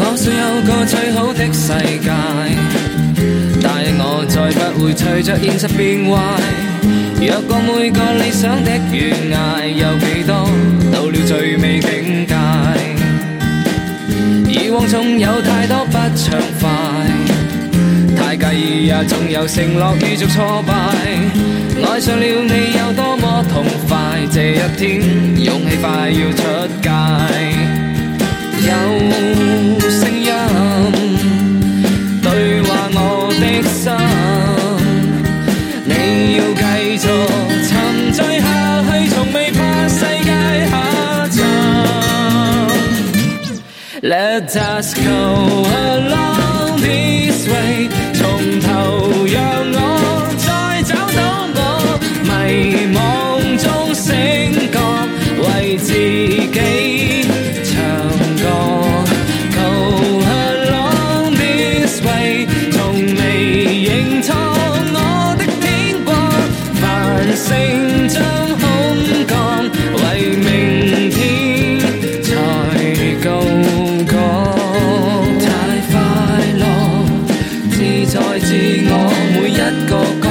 我需有个最好的世界，但我再不会随着现实变坏。若果每个理想的悬崖，有几多到了最美境界？以往总有太多不畅快。也总有承诺遇着挫败。爱上了你有多么痛快，这一天勇气快要出界。有声音对话我的心，你要继续沉醉下去，从未怕世界下沉。Let us go. along. 醒觉为自己唱歌，求下浪 this way 从未认错我的天光繁星将空降，为明天才够讲，太快乐自在自我每一个。